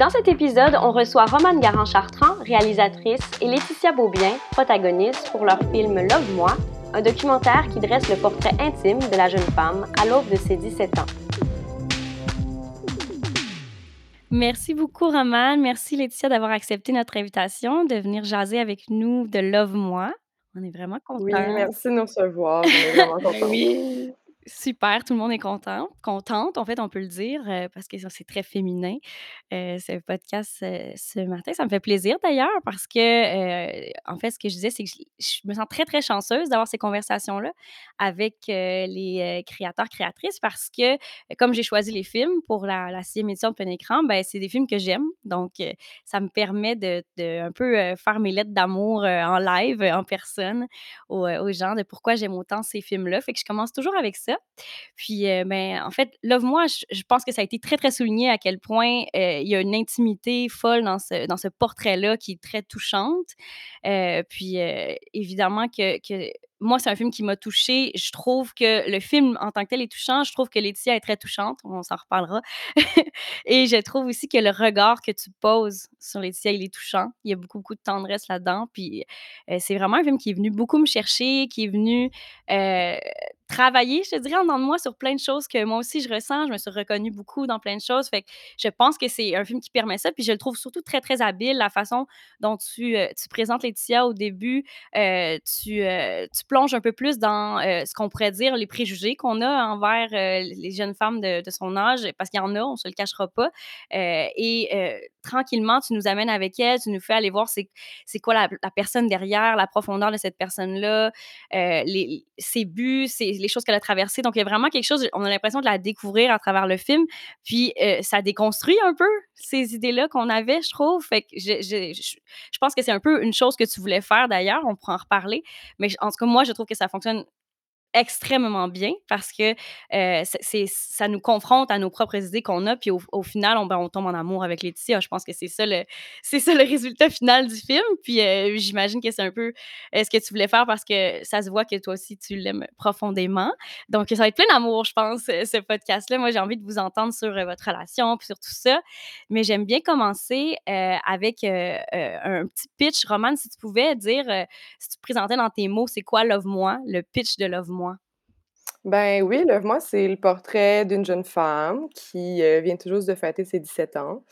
Dans cet épisode, on reçoit Romane Garand-Chartrand, réalisatrice, et Laetitia Beaubien, protagoniste pour leur film Love Moi, un documentaire qui dresse le portrait intime de la jeune femme à l'aube de ses 17 ans. Merci beaucoup, Romane. Merci, Laetitia, d'avoir accepté notre invitation de venir jaser avec nous de Love Moi. On est vraiment contents. Oui, merci de nous recevoir. On est vraiment contents. oui. Super, tout le monde est content, contente, en fait, on peut le dire, euh, parce que c'est très féminin, euh, ce podcast euh, ce matin. Ça me fait plaisir d'ailleurs, parce que, en fait, ce que je disais, c'est que je, me sens très, très chanceuse d'avoir ces conversations-là avec les créateurs, créatrices, parce que, comme j'ai choisi les films pour la, sixième édition de plein écran, ben, c'est des films que j'aime. Donc, ça me permet de, de, un peu faire mes lettres d'amour en live, en personne, aux, aux gens, de pourquoi j'aime autant ces films-là. Fait que je commence toujours avec ça. Puis, euh, ben, en fait, Love Moi, je, pense que ça a été très, très souligné à quel point euh, il y a une intimité folle dans ce, dans ce portrait-là qui est très touchante. Euh, puis, évidemment que, que moi, c'est un film qui m'a touchée. Je trouve que le film en tant que tel est touchant. Je trouve que Laetitia est très touchante. On s'en reparlera. et je trouve aussi que le regard que tu poses sur Laetitia, il est touchant. Il y a beaucoup, beaucoup de tendresse là-dedans. Puis c'est vraiment un film qui est venu beaucoup me chercher, qui est venu travailler, je te dirais, en dedans de moi sur plein de choses que moi aussi je ressens. Je me suis reconnue beaucoup dans plein de choses. Fait que je pense que c'est un film qui permet ça. Puis je le trouve surtout très, très habile, la façon dont tu, euh, tu présentes Laetitia au début. Euh, tu, euh, tu plonges un peu plus dans ce qu'on pourrait dire les préjugés qu'on a envers les jeunes femmes de, de son âge, parce qu'il y en a, on se le cachera pas. et tranquillement, tu nous amènes avec elle, tu nous fais aller voir c'est quoi la, la, personne derrière, la profondeur de cette personne-là, les, ses buts, ses, les choses qu'elle a traversées. Donc, il y a vraiment quelque chose, on a l'impression de la découvrir à travers le film. Puis, euh, ça déconstruit un peu ces idées-là qu'on avait, je trouve. Fait que je, je, je pense que c'est un peu une chose que tu voulais faire d'ailleurs. On pourra en reparler. Mais en tout cas, moi, je trouve que ça fonctionne extrêmement bien parce que c'est, ça nous confronte à nos propres idées qu'on a, puis au, final, on, ben, on, tombe en amour avec Laetitia. Je pense que c'est ça le, c'est ça le résultat final du film. Puis j'imagine que c'est un peu euh, ce que tu voulais faire parce que ça se voit que toi aussi, tu l'aimes profondément. Donc, ça va être plein d'amour, je pense, ce podcast-là. Moi, j'ai envie de vous entendre sur votre relation, puis sur tout ça. Mais j'aime bien commencer avec un petit pitch. Roman, si tu pouvais dire, si tu présentais dans tes mots, c'est quoi Love Moi, le pitch de Love Moi? Ben oui, Love moi, c'est le portrait d'une jeune femme qui, euh, vient tout juste de fêter ses 17 ans.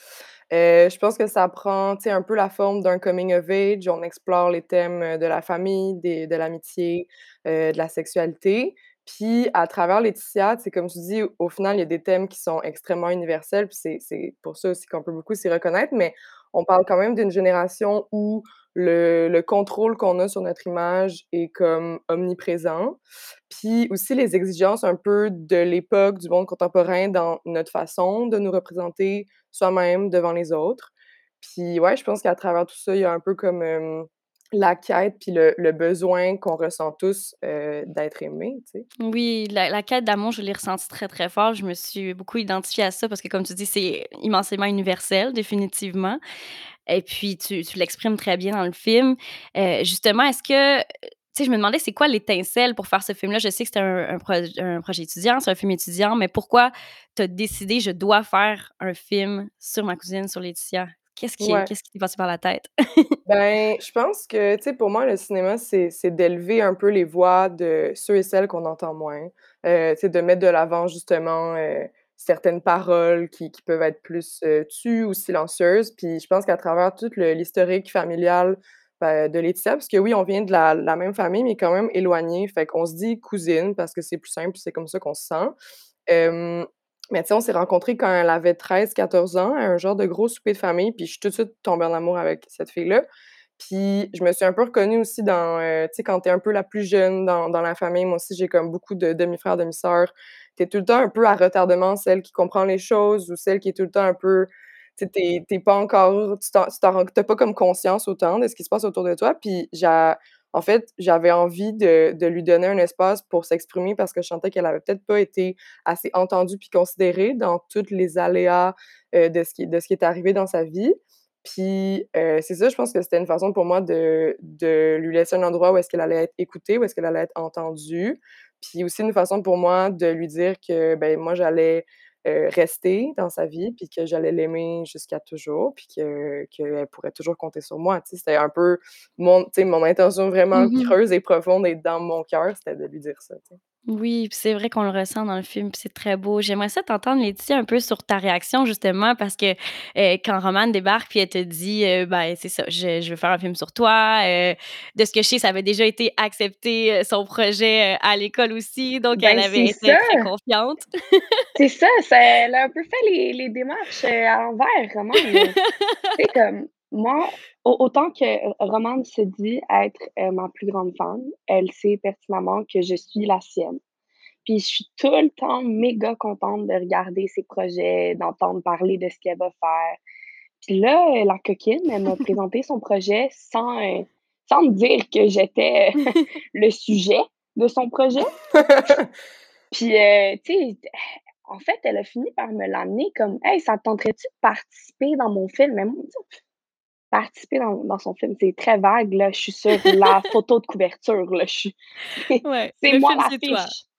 Euh, je pense que ça prend, tu sais, un peu la forme d'un coming of age. On explore les thèmes, euh, de la famille, de l'amitié, de la sexualité. Puis à travers Laetitia, c'est comme tu dis, au final, il y a des thèmes qui sont extrêmement universels, puis c'est pour ça aussi qu'on peut beaucoup s'y reconnaître, mais on parle quand même d'une génération où le, le contrôle qu'on a sur notre image est comme omniprésent. Puis aussi les exigences un peu de l'époque, du monde contemporain dans notre façon de nous représenter soi-même devant les autres. Puis ouais, je pense qu'à travers tout ça, il y a un peu comme la quête puis le, le besoin qu'on ressent tous d'être aimé, tu sais? Oui, la, la quête d'amour, je l'ai ressenti très, très fort. Je me suis beaucoup identifiée à ça parce que, comme tu dis, c'est immensément universel, définitivement. Et puis, tu, tu l'exprimes très bien dans le film. Justement, est-ce que tu sais, je me demandais c'est quoi l'étincelle pour faire ce film-là? Je sais que c'était un, un, un, projet étudiant, c'est un film étudiant, mais pourquoi tu as décidé, je dois faire un film sur ma cousine, sur Laetitia? Qu'est-ce qui Ouais. qu'est-ce qui t'est passé par la tête? Ben, je pense que, tu sais, pour moi, le cinéma, c'est c'est d'élever un peu les voix de ceux et celles qu'on entend moins. Euh, tu sais, de mettre de l'avant, justement, euh, certaines paroles qui qui peuvent être plus, heu, tues ou silencieuses. Puis je pense qu'à travers tout l'historique familial, bah, de Laetitia, parce que oui, on vient de la la même famille, mais quand même éloignés. Fait qu'on se dit cousine parce que c'est plus simple, c'est comme ça qu'on se sent. Mais tu sais, on s'est rencontrés quand elle avait 13-14 ans, un genre de gros souper de famille, puis je suis tout de suite tombée en amour avec cette fille-là. Puis je me suis un peu reconnue aussi dans, heu, tu sais, quand tu es un peu la plus jeune dans la famille, moi aussi, j'ai comme beaucoup de demi-frères, demi-sœurs. Tu es tout le temps un peu à retardement, celle qui comprend les choses ou celle qui est tout le temps un peu tu sais, tu es tu es pas encore tu t'en tu t'en rends tu as pas comme conscience autant de ce qui se passe autour de toi. Puis j'a en fait, j'avais envie de de lui donner un espace pour s'exprimer parce que je sentais qu'elle avait peut-être pas été assez entendue puis considérée dans toutes les aléas, heu, de ce qui de ce qui est arrivé dans sa vie. Puis, heu, c'est ça, je pense que c'était une façon pour moi de de lui laisser un endroit où est-ce qu'elle allait être écoutée, où est-ce qu'elle allait être entendue. Puis aussi une façon pour moi de lui dire que, ben, moi, j'allais, heu, rester dans sa vie, puis que j'allais l'aimer jusqu'à toujours, puis que qu'elle pourrait toujours compter sur moi? C'était un peu mon tu sais, mon intention vraiment mh. creuse et profonde et dans mon cœur, c'était de lui dire ça. Oui, puis c'est vrai qu'on le ressent dans le film, puis c'est très beau. J'aimerais ça t'entendre, Laetitia, un peu sur ta réaction justement parce que, heu, quand Romane débarque puis elle te dit, heu, ben, c'est ça: «Je je veux faire un film sur toi», heu, de ce que je sais, ça avait déjà été accepté, son projet, à l'école aussi, donc elle Ben, c'est avait ça! été très confiante. C'est ça, ça elle a un peu fait les les démarches, à l'envers, Romane. Sais, comme moi, au autant que R Romane se dit être, heu, ma plus grande fan, elle sait pertinemment que je suis la sienne. Puis je suis tout le temps méga contente de regarder ses projets, d'entendre parler de ce qu'elle va faire. Puis là, heu, la coquine, elle m'a présenté son projet sans, sans me dire que j'étais le sujet de son projet. Puis, tu sais, en fait, elle a fini par me l'amener comme: «Hey, ça te tenterait-tu de participer dans mon film?» mais participer dans dans son film, c'est très vague, là. Je suis sur la photo de couverture, là, je suis Ouais, c'est moi.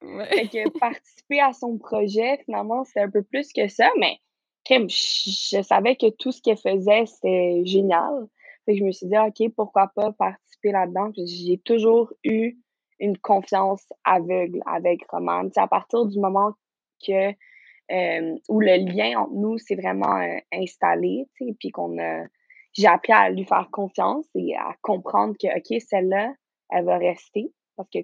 Ouais. Fait que participer à son projet, finalement, c'est un peu plus que ça, mais crime, j je savais que tout ce qu'elle faisait, c'était génial. Fait que je me suis dit: «Ah OK, pourquoi pas participer là-dedans?» j'ai toujours eu une confiance aveugle avec Romane. À partir du moment que, hem, où le lien entre nous s'est vraiment, heu, installé, puis qu'on a j'ai appris à lui faire confiance et à comprendre que, OK, celle-là, elle va rester. Parce que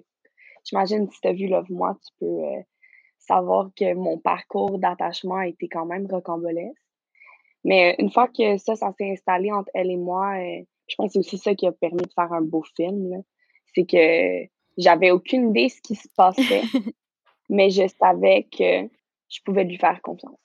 j'imagine si tu as vu Love, Moi, tu peux, heu, savoir que mon parcours d'attachement a été quand même rocambolesque. Mais une fois que ça, ça s'est installé entre elle et moi, heu, je pense que c'est aussi ça qui a permis de faire un beau film. C'est que j'avais aucune idée ce qui se passait, mais je savais que je pouvais lui faire confiance.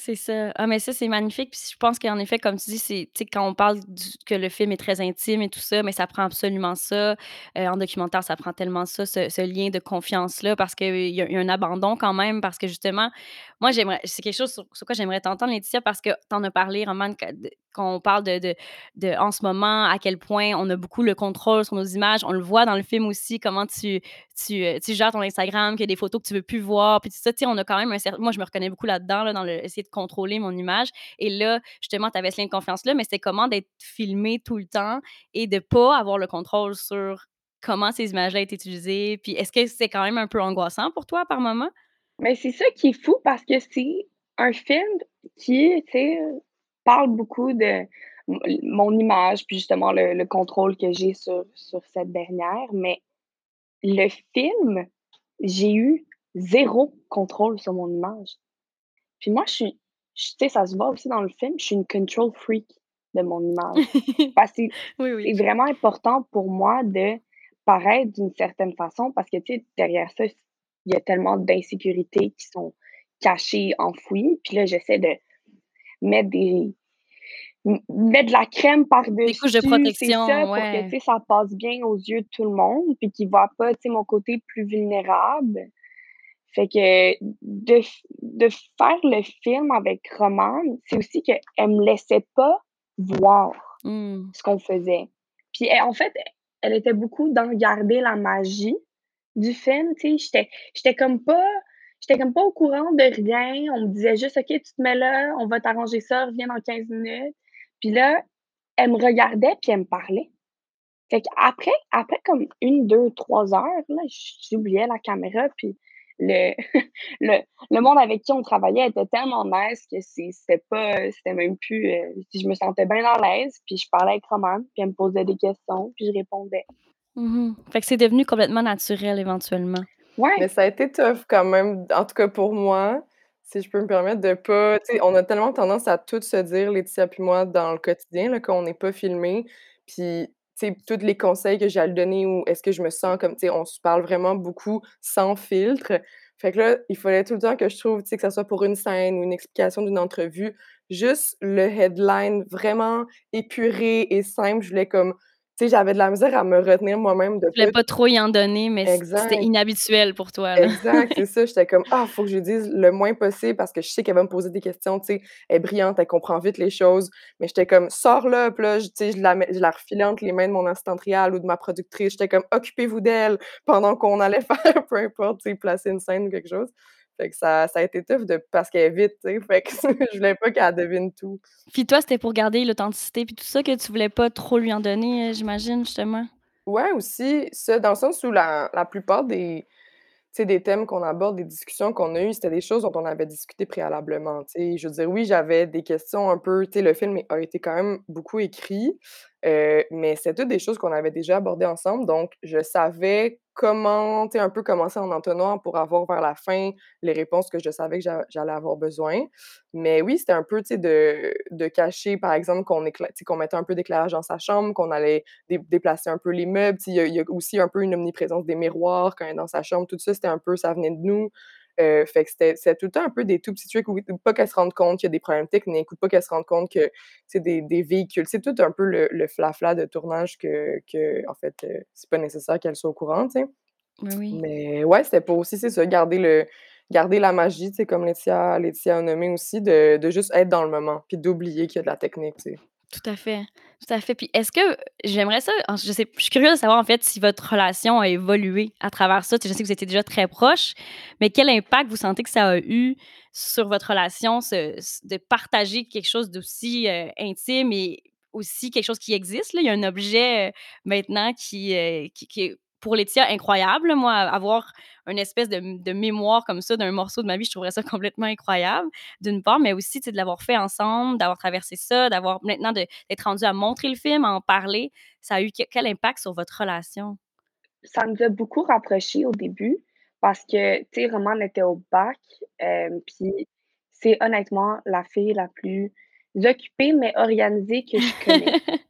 C'est ça. Ah, mais ça, c'est magnifique. Puis je pense qu'en effet, comme tu dis, c'est quand on parle que le film est très intime et tout ça, mais ça prend absolument ça. Heu, en documentaire, ça prend tellement ça, ce lien de confiance-là, parce qu'il y y a un abandon quand même, parce que justement, moi, j'aimerais c'est quelque chose sur sur quoi j'aimerais t'entendre, Laetitia, parce que tu en as parlé, de qu'on parle de de de en ce moment, à quel point on a beaucoup le contrôle sur nos images. On le voit dans le film aussi, comment tu tu, heu, tu gères ton Instagram, qu'il y a des photos que tu veux plus voir, puis tout ça. Tu sais, on a quand même un cer moi, je me reconnais beaucoup là-dedans, là, dans le essayer de contrôler mon image et là, justement, tu avais ce lien de confiance-là, mais c'était comment d'être filmé tout le temps et de pas avoir le contrôle sur comment ces images-là étaient utilisées? Puis est-ce que c'est quand même un peu angoissant pour toi par moment? Mais c'est ça qui est fou parce que c'est un film qui, tu sais, parle beaucoup de mon image, puis justement le le contrôle que j'ai sur sur cette dernière, mais le film, j'ai eu 0 contrôle sur mon image. Puis moi, je suis tu sais, ça se voit aussi dans le film, je suis une control freak de mon image. Parce que Oui, c'est vraiment important pour moi de paraître d'une certaine façon parce que, tu sais, derrière ça, il y a tellement d'insécurités qui sont cachées, enfouies. Puis là, j'essaie de mettre des mettre de la crème Des couches de par-dessus, c'est ça, protection, pour que, ça passe bien aux yeux de tout le monde, puis qu'ils voient pas, mon côté plus vulnérable. Fait que de de faire le film avec Romane, c'est aussi qu'elle me laissait pas voir Mmh. ce qu'on faisait. Puis elle en fait, elle était beaucoup dans garder la magie du film, tu sais? J'étais j'étais comme pas j'étais comme pas au courant de rien. On me disait juste: «OK, tu te mets là, on va t'arranger ça, reviens dans 15 minutes». Puis là, elle me regardait puis elle me parlait. Fait qu'après après comme 1-2-3 heures, là, j'oubliais la caméra puis le le le monde avec qui on travaillait était tellement nice que c'était pas c'était même plus, heu, je me sentais bien à l'aise, puis je parlais avec Romane, puis elle me posait des questions, puis je répondais. Mmh mh. Fait que c'est devenu complètement naturel éventuellement. Mais ça a été tough quand même, en tout cas pour moi, si je peux me permettre de pas on a tellement tendance à tout se dire, Laetitia puis moi, dans le quotidien, là, quand on n'est pas filmés. Puis tu sais, tous les conseils que j'ai à donner ou est-ce que je me sens comme tu sais, on se parle vraiment beaucoup sans filtre. Fait que là, il fallait tout le temps que je trouve, tu sais, que ça soit pour une scène ou une explication d'une entrevue, juste le headline vraiment épuré et simple. Je voulais comme sais, j'avais de la misère à me retenir moi-même de Tu voulais pas trop y en donner, mais c'était inhabituel pour toi, là. exact, c'est ça. J'étais comme: «Ah, faut que je lui dise le moins possible parce que je sais qu'elle va me poser des questions», tu sais. Elle est brillante, elle comprend vite les choses, mais j'étais comme: «Sors-la», puis là, je tu sais, je la je la refilais entre les mains de mon assistante réelle ou de ma productrice. J'étais comme: «Occupez-vous d'elle», pendant qu'on allait faire peu importe, tu sais, placer une scène ou quelque chose. Fait que ça ça a été tough de parce qu'elle est vite, tu sais, fait que je voulais pas qu'elle devine tout. Puis toi, c'était pour garder l'authenticité puis tout ça que tu voulais pas trop lui en donner, heu, j'imagine, justement? Ouais, aussi, ça, dans le sens où la la plupart des des thèmes qu'on aborde, des discussions qu'on a eues, c'était des choses dont on avait discuté préalablement, tu sais. Je veux dire, oui, j'avais des questions un peu tu sais, le film a été quand même beaucoup écrit, heu, mais c'est toutes des choses qu'on avait déjà abordées ensemble, donc je savais comment, un peu commencer en entonnoir pour avoir vers la fin les réponses que je savais que j'a j'allais avoir besoin. Mais oui, c'était un peu, de de cacher, par exemple, qu'on mettait un peu d'éclairage dans sa chambre, qu'on allait dé déplacer un peu les meubles. Il y a aussi un peu une omniprésence des miroirs quand elle est dans sa chambre. Tout ça, c'était un peu ça venait de nous. Heu, fait que c'était tout le temps un peu des tout petits trucs ou ou pas qu'elle se rende compte qu'il y a des problèmes techniques ou pas qu'elle se rende compte que, c'est des des véhicules. C'est tout un peu le le flafla de tournage que que en fait, heu, c'est pas nécessaire qu'elle soit au courant, tu sais. Oui, oui. Mais ouais, c'était pour aussi, c'est ça, garder le garder la magie, tu sais, comme Laetitia Laetitia a nommé aussi, de de juste être dans le moment, puis d'oublier qu'il y a de la technique, tu sais. Tout à fait, tout à fait. Puis est-ce que j'aimerais ça je suis curieuse de savoir, en fait, si votre relation a évolué à travers ça. Je sais que vous étiez déjà très proches, mais quel impact vous sentez que ça a eu sur votre relation, de partager quelque chose d'aussi, heu, intime et aussi quelque chose qui existe, là? Il y a un objet, heu, maintenant qui, heu, qui qui est pour Laetitia incroyable. Moi, avoir une espèce de mémoire comme ça d'un morceau de ma vie, je trouverais ça complètement incroyable, d'une part, mais aussi, de l'avoir fait ensemble, d'avoir traversé ça, d'avoir maintenant d'être rendus à montrer le film, à en parler. Ça a eu que quel impact sur votre relation? Ça nous a beaucoup rapprochés au début parce que, tu sais, Romane était au bac, hem, puis c'est honnêtement la fille la plus occupée mais organisée que je connais.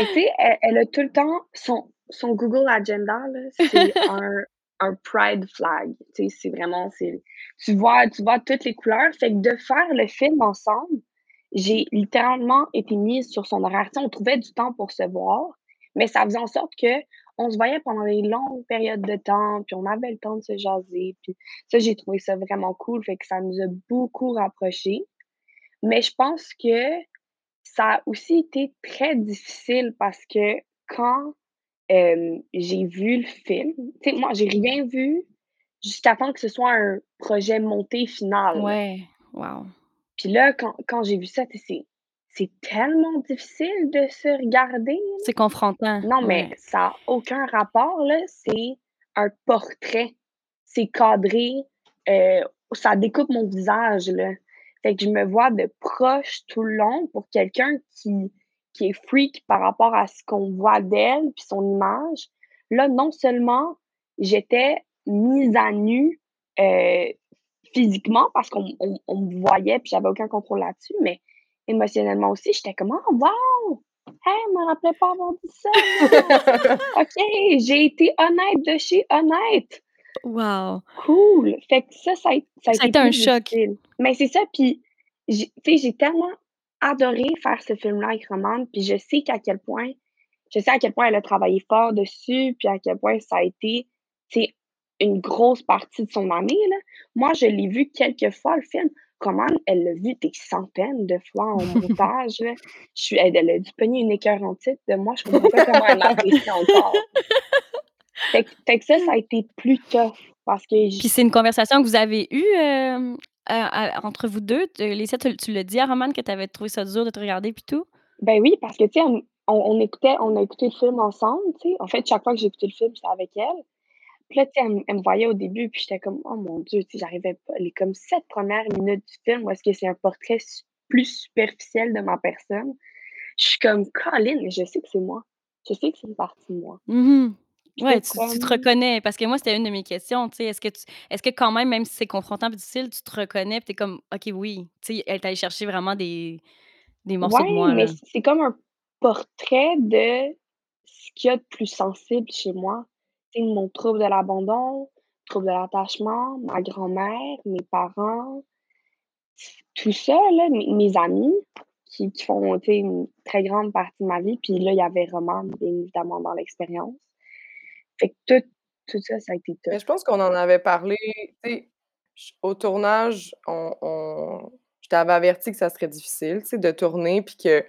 Et tu sais, elle elle a tout le temps son son Google Agenda c'est un un pride flag. Tu sais, c'est vraiment tu vois tu vois toutes les couleurs. Fait que de faire le film ensemble, j'ai littéralement été mise sur son horaire. Tu sais, on trouvait du temps pour se voir, mais ça faisait en sorte qu'on se voyait pendant des longues périodes de temps, puis on avait le temps de se jaser, puis ça, j'ai trouvé ça vraiment cool, fait que ça nous a beaucoup rapprochés. Mais je pense que ça a aussi été très difficile parce que quand, j'ai vu le film, tu sais, moi, j'ai rien vu jusqu'à temps que ce soit un projet monté final. Ouais, wow. Puis là, quand quand j'ai vu ça, tu sais, c'est c'est tellement difficile de se regarder. C'est confrontant, Non, mais ouais. ça a aucun rapport, là, c'est un portrait. C'est cadré, ça découpe mon visage, là. Fait que je me vois de proche tout le long pour quelqu'un qui qui est freak par rapport à ce qu'on voit d'elle puis son image. Là, non seulement j'étais mise à nu, heu, physiquement parce qu'on on on me voyait puis j'avais aucun contrôle là-dessus, mais émotionnellement aussi, j'étais comme: «Oh wow! Hey, je me rappelais pas avoir dit ça! OK, j'ai été honnête de chez honnête! Wow! Cool!» Fait que ça, ça a ét ça a Ça a été été un choc. difficile. Mais c'est ça, puis j'ai tu sais, j'ai tellement adoré faire ce film-là avec Romane, puis je sais qu'à quel point je sais à quel point elle a travaillé fort dessus, puis à quel point ça a été, tu sais, une grosse partie de son année, là. Moi, je l'ai vu quelques fois le film. Romane, elle l'a vu des centaines de fois en montage, là. Je suis elle elle a dû pogner une écœurantite de moi, je comprends pas comment elle l'apprécie encore. Fait que fait que ça, ça a été plus tough parce que Puis c'est une conversation que vous avez eue, à à entre vous 2? De Laetitia, tu l'as dit à Romane que tu avais trouvé ça dur de te regarder puis tout? Ben oui, parce que, tu sais, on on on écoutait on a écouté le film ensemble, tu sais. En fait, chaque fois que j'ai écouté le film, c'était avec elle. Puis là, tu sais, elle me voyait au début, puis j'étais comme: «Oh mon Dieu», tu sais, j'arrivais pas les comme 7 premières minutes du film où est-ce que c'est un portrait plus superficiel de ma personne. Je suis comme: «Colin, je sais que c'est moi. Je sais que c'est une partie de moi». Mmh mh. Ouais, tu tu te reconnais parce que moi, c'était une de mes questions. Est-ce que tu est-ce que quand même, même si c'est confrontant puis difficile, tu te reconnais puis tu es comme: «OK, oui». Elle est allée chercher vraiment des des morceaux de moi, mais là. c'est comme un portrait de ce qu'il y a de plus sensible chez moi. Mon trouble de l'abandon, trouble de l'attachement, ma grand-mère, mes parents, tout ça, là, mes mes amis qui qui font, une très grande partie de ma vie. Puis là, il y avait Roman, bien évidemment, dans l'expérience. Fait que tout tout ça, ça a été Mais tough. je pense qu'on en avait parlé, tu sais, au tournage, on on je t'avais averti que ça serait difficile, tu sais, de tourner, puis que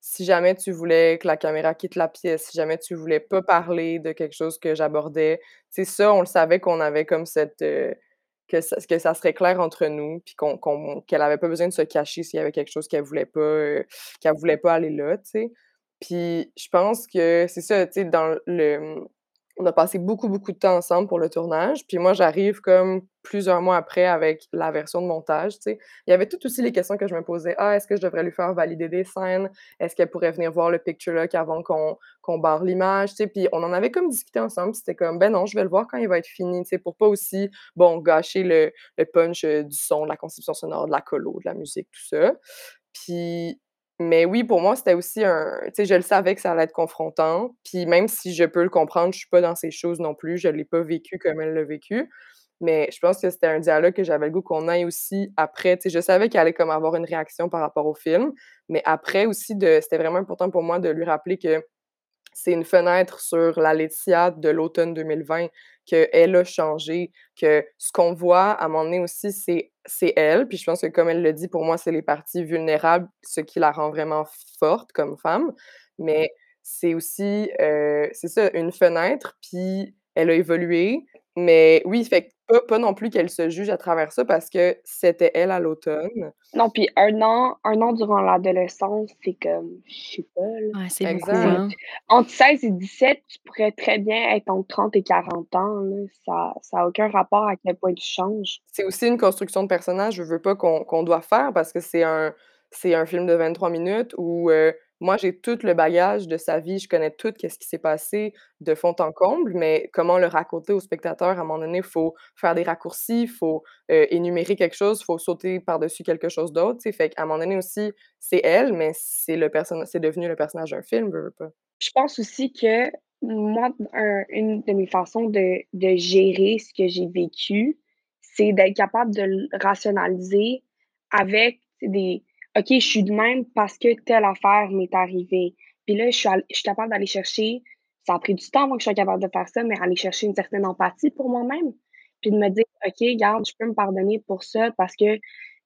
si jamais tu voulais que la caméra quitte la pièce, si jamais tu voulais pas parler de quelque chose que j'abordais, tu sais, ça, on le savait qu'on avait comme cette, heu, que ça que ça serait clair entre nous, puis qu'on qu'on qu'elle avait pas besoin de se cacher s'il y avait quelque chose qu'elle voulait pas, heu, qu'elle voulait pas aller là, tu sais. Puis je pense que c'est ça, tu sais, dans le, on a passé beaucoup, beaucoup de temps ensemble pour le tournage, puis moi, j'arrive comme plusieurs mois après avec la version de montage. Il y avait toutes aussi les questions que je me posais: «Ah, est-ce que je devrais lui faire valider des scènes? Est-ce qu'elle pourrait venir voir le picture lock avant qu'on barre l'image?» puis on en avait comme discuté ensemble, c'était comme: «Ben non, je vais le voir quand il va être fini», pour pas aussi, bon, gâcher le le punch, heu, du son, de la conception sonore, de la colo, de la musique, tout ça. Puis mais oui, pour moi, c'était aussi un tu sais, je le savais que ça allait être confrontant, puis même si je peux le comprendre, je suis pas dans ses choses non plus, je l'ai pas vécu comme elle l'a vécu. Mais je pense que c'était un dialogue que j'avais le goût qu'on aille aussi après, tu sais, je savais qu'elle allait comme avoir une réaction par rapport au film, mais après aussi de c'était vraiment important pour moi de lui rappeler que c'est une fenêtre sur la Laetitia de l'automne 2020, qu'elle a changé, que ce qu'on voit à un moment donné aussi, c'est c'est elle. Puis je pense que comme elle le dit, pour moi, c'est les parties vulnérables, ce qui la rend vraiment forte comme femme. Mais c'est aussi, heu, c'est ça, une fenêtre, puis elle a évolué. Mais oui, fait que pas pas non plus qu'elle se juge à travers ça parce que c'était elle à l'automne. Non, puis 1 an 1 an durant l'adolescence, c'est comme, je sais pas, là. Ouais, c'est beaucoup, Exact. hein. Entre 16 et 17, tu pourrais très bien être entre 30 et 40 ans, là. Ça ça a aucun rapport à quel point tu changes. C'est aussi une construction de personnage, je veux pas qu'on qu'on doit faire parce que c'est un c'est un film de 23 minutes où, heu, moi j'ai tout le bagage de sa vie, je connais tout qu'est-ce qui s'est passé de fond en comble, mais comment le raconter au spectateur, à un moment donné, il faut faire des raccourcis, il faut, heu, énumérer quelque chose, il faut sauter par-dessus quelque chose d'autre, tu sais? Fait qu'à un moment donné aussi, c'est elle, mais c'est devenu le personnage d'un film, veux, veux pas. Je pense aussi que moi, un une de mes façons de de gérer ce que j'ai vécu, c'est d'être capable de le rationaliser avec des OK, je suis de même parce que telle affaire m'est arrivée. Puis là, je suis all je suis capable d'aller chercher ça a pris du temps avant que je sois capable de faire ça, mais aller chercher une certaine empathie pour moi-même. Puis de me dire: «OK, regarde, je peux me pardonner pour ça parce que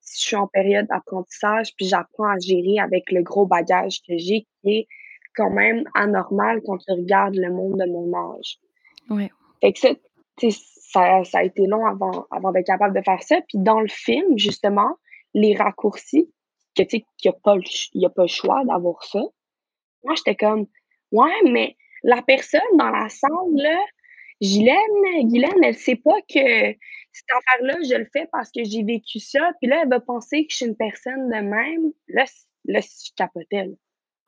si je suis en période d'apprentissage, puis j'apprends à gérer avec le gros bagage que j'ai qui est quand même anormal quand tu regardes le monde de mon âge. Ouais. Fait que ça, tu sais, ça ça a été long avant avant d'être capable de faire ça. Puis dans le film, justement, les raccourcis que, tu sais, qu'il y a pas le ch il y a pas le choix d'avoir ça. Moi, j'étais comme: «Ouais, mais la personne dans la salle, là, Ghislaine Guylaine, elle sait pas que cette affaire-là, je le fais parce que j'ai vécu ça, puis là, elle va penser que je suis une personne de même». Là là, je capotais, là.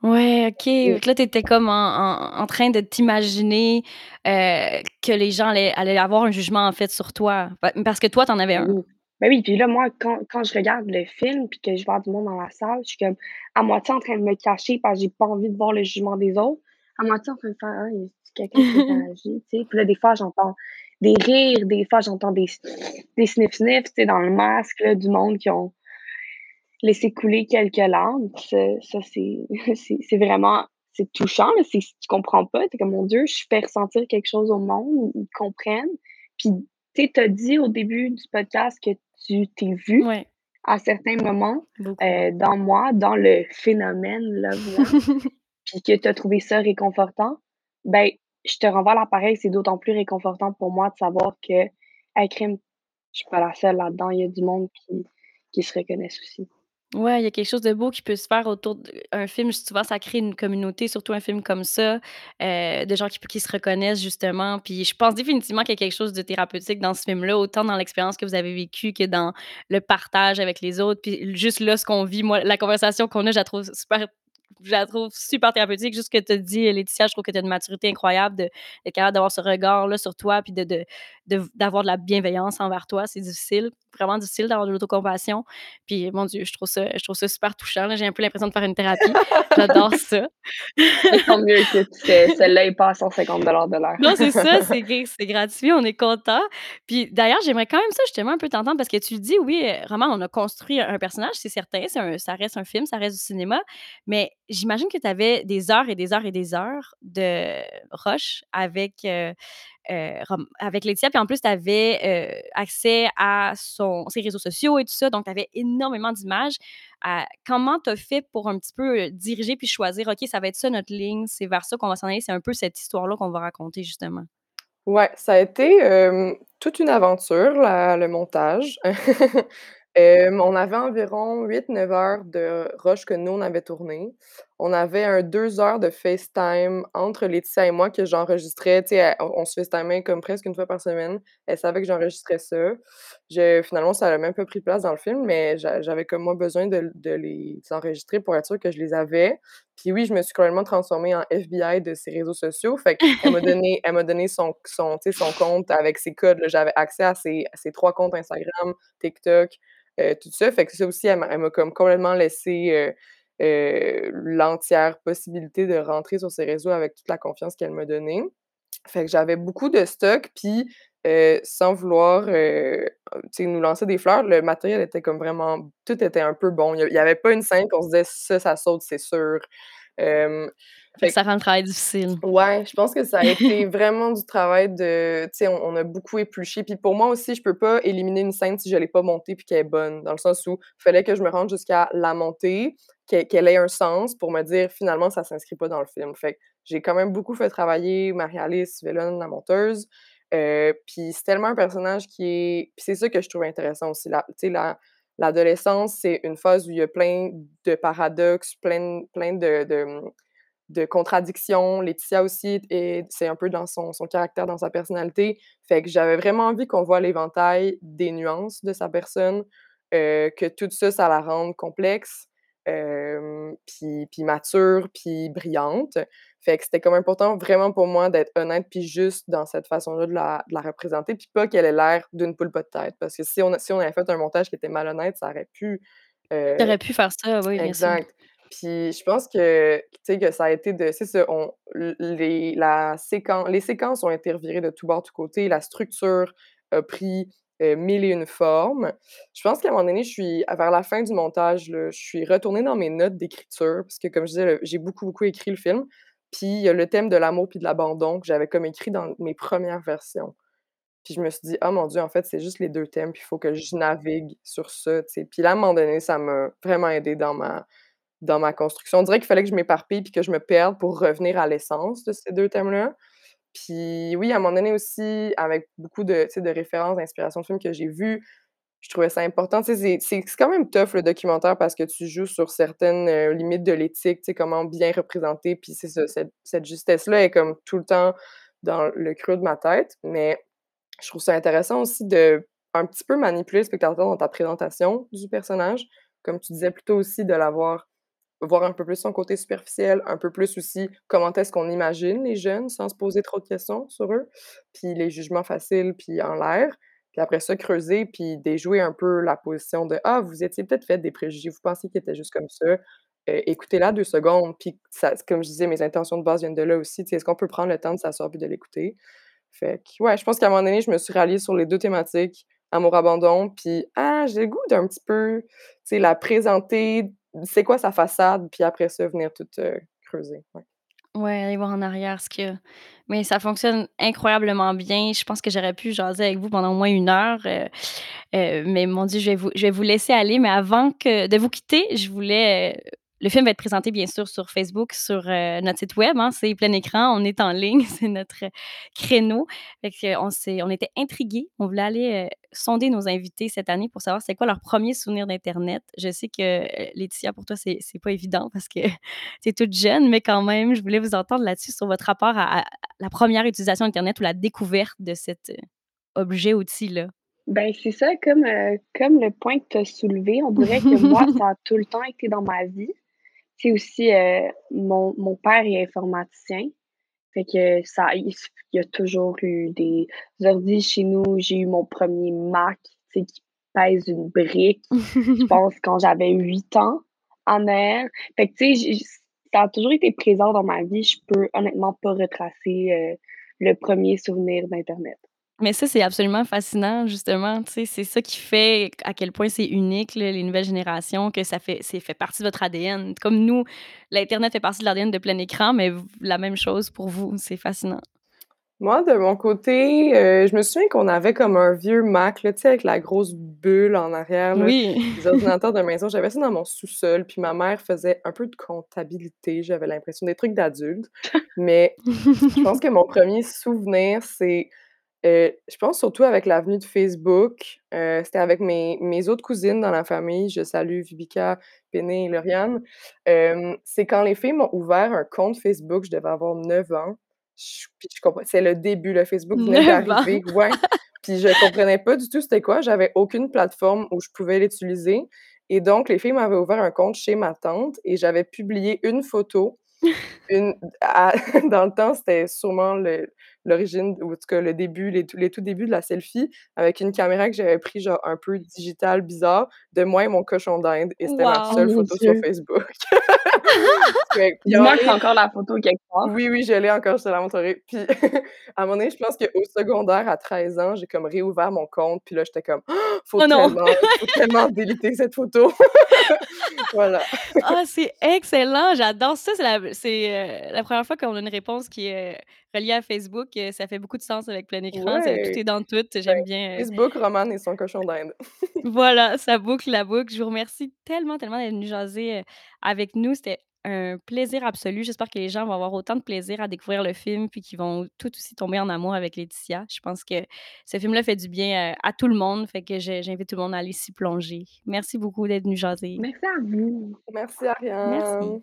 Ouais, OK. Mmh. que là, tu étais comme en en en train de t'imaginer, heu, que les gens allaient allaient avoir un jugement, en fait, sur toi. Pa parce que toi, tu en avais un. oui. Ben oui, puis là, moi, quand quand je regarde le film puis que je vois du monde dans la salle, je suis comme à moitié en train de me cacher parce que j'ai pas envie de voir le jugement des autres, à moitié en train de faire: «Ah, y a-tu quelqu'un qui réagit?» tu sais? Puis là, des fois, j'entends des rires, des fois, j'entends des des sniff sniff, tu sais, dans le masque, là, du monde qui ont laissé couler quelques larmes. Ça ça, c'est vraiment c'est touchant, là, c'est tu comprends pas, tu es comme: «Mon Dieu, je fais ressentir quelque chose au monde, ils comprennent». Puis, tu sais, tu as dit au début du podcast que tu t'es Ouais, à certains moments, beaucoup. heu, dans moi, dans le phénomène One, puis que tu as trouvé ça réconfortant. Ben, je te renvoie l'appareil, c'est d'autant plus réconfortant pour moi de savoir que, hey, crime, je suis pas la seule là-dedans, il y a du monde qui qui se reconnaissent aussi. Ouais, il y a quelque chose de beau qui peut se faire autour d'un film. Souvent, ça crée une communauté, surtout un film comme ça, heu, de gens qui se reconnaissent justement. Puis je pense définitivement qu'il y a quelque chose de thérapeutique dans ce film-là, autant dans l'expérience que vous avez vécue que dans le partage avec les autres. Puis juste là, ce qu'on vit, moi, la conversation qu'on a, je la trouve super je trouve super thérapeutique. Juste ce que tu as dit, Laetitia, je trouve que tu as une maturité incroyable d'être capable d'avoir ce regard-là sur toi, puis de d'avoir de la bienveillance envers toi. C'est difficile, vraiment difficile d'avoir de l'autocompassion. Puis mon Dieu, je trouve ça je trouve ça super touchant. J'ai un peu l'impression de faire une thérapie. J'adore ça. Tant mieux, c'est celle-là est pas à 150 de l'heure. Non, c'est ça, c'est gra c'est gratuit, on est content. Puis d'ailleurs, j'aimerais quand même ça justement un peu t'entendre parce que tu le dis, oui, vraiment, on a construit un personnage, c'est certain, un ça reste un film, ça reste du cinéma, mais j'imagine que tu avais des heures et des heures et des heures de rush avec, heu Rom avec Laetitia, puis en plus, tu avais, heu, accès à son ses réseaux sociaux et tout ça, donc tu avais énormément d'images. Heu, comment tu as fait pour un petit peu, diriger puis choisir: «OK, ça va être ça notre ligne, c'est vers ça qu'on va s'en aller», c'est un peu cette histoire-là qu'on va raconter justement? Ouais, ça a été, toute une aventure le montage. On avait environ 8-9 heures de rush que nous, on avait tourné. On avait un 2 heures de FaceTime entre Laetitia et moi que j'enregistrais, tu on se FaceTimait comme presque une fois par semaine. Elle savait que j'enregistrais ça. Je finalement, ça a même pas pris place dans le film, mais j'a j'avais comme moi besoin de les enregistrer pour être sûre que je les avais. Puis oui, je me suis complètement transformée en FBI de ses réseaux sociaux. Fait qu'elle m'a donné elle m'a donné son son compte avec ses codes. J'avais accès à ses 3 comptes Instagram, TikTok, heu, tout ça. Fait que ça aussi, elle m'a comme complètement laissé, heu heu, l'entière possibilité de rentrer sur ses réseaux avec toute la confiance qu'elle m'a donnée. Fait que j'avais beaucoup de stock, puis, heu, sans vouloir, sais, nous lancer des fleurs, le matériel était comme vraiment tout était un peu bon. Il y a il y avait pas une scène qu'on se disait: «Ça, ça saute, c'est sûr». Fait que ça rend le travail difficile. Ouais, je pense que ça a été vraiment du travail de tu sais, on on a beaucoup épluché. Puis pour moi aussi, je peux pas éliminer une scène si je l'ai pas montée puis qu'elle est bonne. Dans le sens où fallait que je me rende jusqu'à la monter, qu'elle ait un sens pour me dire: «Finalement, ça s'inscrit pas dans le film». Fait j'ai quand même beaucoup fait travailler Marie-Alice Vellon, la monteuse. Heu, puis c'est tellement un personnage qui est puis c'est ça que je trouve intéressant aussi, la la l'adolescence, c'est une phase où il y a plein de paradoxes, plein plein de de, contradictions. Laetitia aussi est c'est un peu dans son son caractère, dans sa personnalité. Fait que j'avais vraiment envie qu'on voit l'éventail des nuances de sa personne, heu, que tout ça, ça la rende complexe, puis puis mature, puis brillante. Fait que c'était comme important vraiment pour moi d'être honnête puis juste dans cette façon-là de la de la représenter, puis pas qu'elle ait l'air d'une poule pas de tête. Parce que si on si on avait fait un montage qui était malhonnête, ça aurait pu, heu Tu aurais pu faire ça, oui, bien sûr. exact. Puis je pense que, tu sais, que ça a été de c'est ça, on les la séquen les séquences ont été revirées de tous bords, tous côtés, la structure a pris, heu, mille et une formes. Je pense qu'à un moment donné, je suis vers la fin du montage, là, je suis retournée dans mes notes d'écriture parce que comme je disais, j'ai beaucoup, beaucoup écrit le film. Puis il y a le thème de l'amour puis de l'abandon que j'avais comme écrit dans mes premières versions. Puis je me suis dit: «Ah mon Dieu, en fait, c'est juste les 2 thèmes, puis il faut que je navigue sur ça». Puis là, à un moment donné, ça m'a vraiment aidée dans ma dans ma construction. On dirait qu'il fallait que je m'éparpille puis que je me perde pour revenir à l'essence de ces 2 thèmes-là. Puis oui, à un moment donné aussi, avec beaucoup de, de références, d'inspirations de films que j'ai vus, je trouvais ça important. C'est quand même tough le documentaire parce que tu joues sur certaines, heu, limites de l'éthique, comment bien représenter, puis c'est cette cette justesse-là est comme tout le temps dans le creux de ma tête. Mais je trouve ça intéressant aussi de un petit peu manipuler le spectateur dans ta présentation du personnage. Comme tu disais plus tôt aussi, de l'avoir voir un peu plus son côté superficiel, un peu plus aussi comment est-ce qu'on imagine les jeunes sans se poser trop de questions sur eux, puis les jugements faciles puis en l'air. Puis après ça, creuser puis déjouer un peu la position de: «Ah, vous étiez peut-être fait des préjugés, vous pensiez qu'il était juste comme ça». Heu, écoutez-la 2 secondes, puis ça comme je disais, mes intentions de base viennent de là aussi, est-ce qu'on peut prendre le temps de s'asseoir puis de l'écouter? Fait que ouais, je pense qu'à un moment donné, je me suis ralliée sur les 2 thématiques, amour-abandon, puis ah, j'ai le goût d'un petit peu, tu sais, la présenter, c'est quoi sa façade, puis après ça, venir tout, creuser, ouais. Ouais, aller voir en arrière ce qu'il. Mais ça fonctionne incroyablement bien. Je pense que j'aurais pu jaser avec vous pendant au moins 1 heure, heu heu, mais mon Dieu, je vais vous je vais vous laisser aller. Mais avant que de vous quitter, je voulais, le film va être présenté bien sûr sur Facebook, sur, heu, notre site web, hein, c'est Plein Écran, on est en ligne, c'est notre créneau. Fait qu'on s'est on était intrigués, on voulait aller, sonder nos invités cette année pour savoir c'est quoi leur premier souvenir d'internet. Je sais que, Laetitia, pour toi, c'est c'est pas évident parce que tu es toute jeune, mais quand même, je voulais vous entendre là-dessus sur votre rapport à à la première utilisation d'internet ou la découverte de cet, heu, objet, outil-là. Ben, c'est ça, comme, comme le point que tu as soulevé, on dirait que moi, ça a tout le temps été dans ma vie. Sais aussi, heu, mon mon père est informaticien, Fait que ça il y a toujours eu des ordi chez nous. J'ai eu mon premier Mac, tu sais, qui pèse une brique, je pense quand j'avais 8 ans, en mer. Fait que tu sais, ça a toujours été présent dans ma vie. Je peux honnêtement pas retracer, heu, le premier souvenir d'internet. Mais ça, c'est absolument fascinant, justement, c'est ça qui fait à quel point c'est unique, là, les nouvelles générations, que ça fait c'est fait partie de votre ADN. Comme nous, l'internet fait partie de l'ADN de plein écran, mais la même chose pour vous, c'est fascinant. Moi, de mon côté, heu, je me souviens qu'on avait comme un vieux Mac, là, avec la grosse bulle en arrière, là, Oui. les ordinateurs de maison. J'avais ça dans mon sous-sol, puis ma mère faisait un peu de comptabilité, j'avais l'impression, des trucs d'adulte. Mais je pense que mon premier souvenir, c'est, heu, je pense surtout avec l'avenue de Facebook. Heu, c'était avec mes mes autres cousines dans la famille. Je salue Vivica, Péné et Lauriane. Hem, c'est quand les filles m'ont ouvert un compte Facebook, je devais avoir 9 ans. Je puis je comprenais c'est le début, le Facebook venait 9 ans? d'arriver, ouais. Puis je comprenais pas du tout c'était quoi. J'avais aucune plateforme où je pouvais l'utiliser et donc les filles m'avaient ouvert un compte chez ma tante et j'avais publié une photo, une à dans le temps, c'était sûrement le l'origine ou en tout cas le début, les tout les tout débuts de la selfie avec une caméra que j'avais pris genre un peu digitale, bizarre, de moi et mon cochon d'Inde et c'était ma Wow! Oh seule mon photo sur! Facebook. Fait qu'il y Dis-moi que aurait tu as encore la photo quelque part. oui, oui, je l'ai encore, je te la montrerai. Puis à moment donné, je pense qu'au secondaire, à 13 ans, j'ai comme réouvert mon compte, puis là, j'étais comme: «Faut Oh non! tellement faut tellement déliter cette photo». Voilà. Ah, c'est excellent, j'adore ça. C'est la c'est, heu, la 1re fois qu'on a une réponse qui est, heu, reliée à Facebook, heu, ça fait beaucoup de sens avec plein écran, c'est tout Ouais! est dans tout, j'aime bien, heu Facebook, Romane et son cochon d'Inde. Voilà, ça boucle la boucle. Je vous remercie tellement, tellement d'être venu jaser, heu, avec nous. C'était un plaisir absolu. J'espère que les gens vont avoir autant de plaisir à découvrir le film, puis qu'ils vont tout aussi tomber en amour avec Laetitia. Je pense que ce film-là fait du bien, heu, à tout le monde, fait que j'invite tout le monde à aller s'y plonger. Merci beaucoup d'être venu jaser. Merci à vous. Merci, Merci.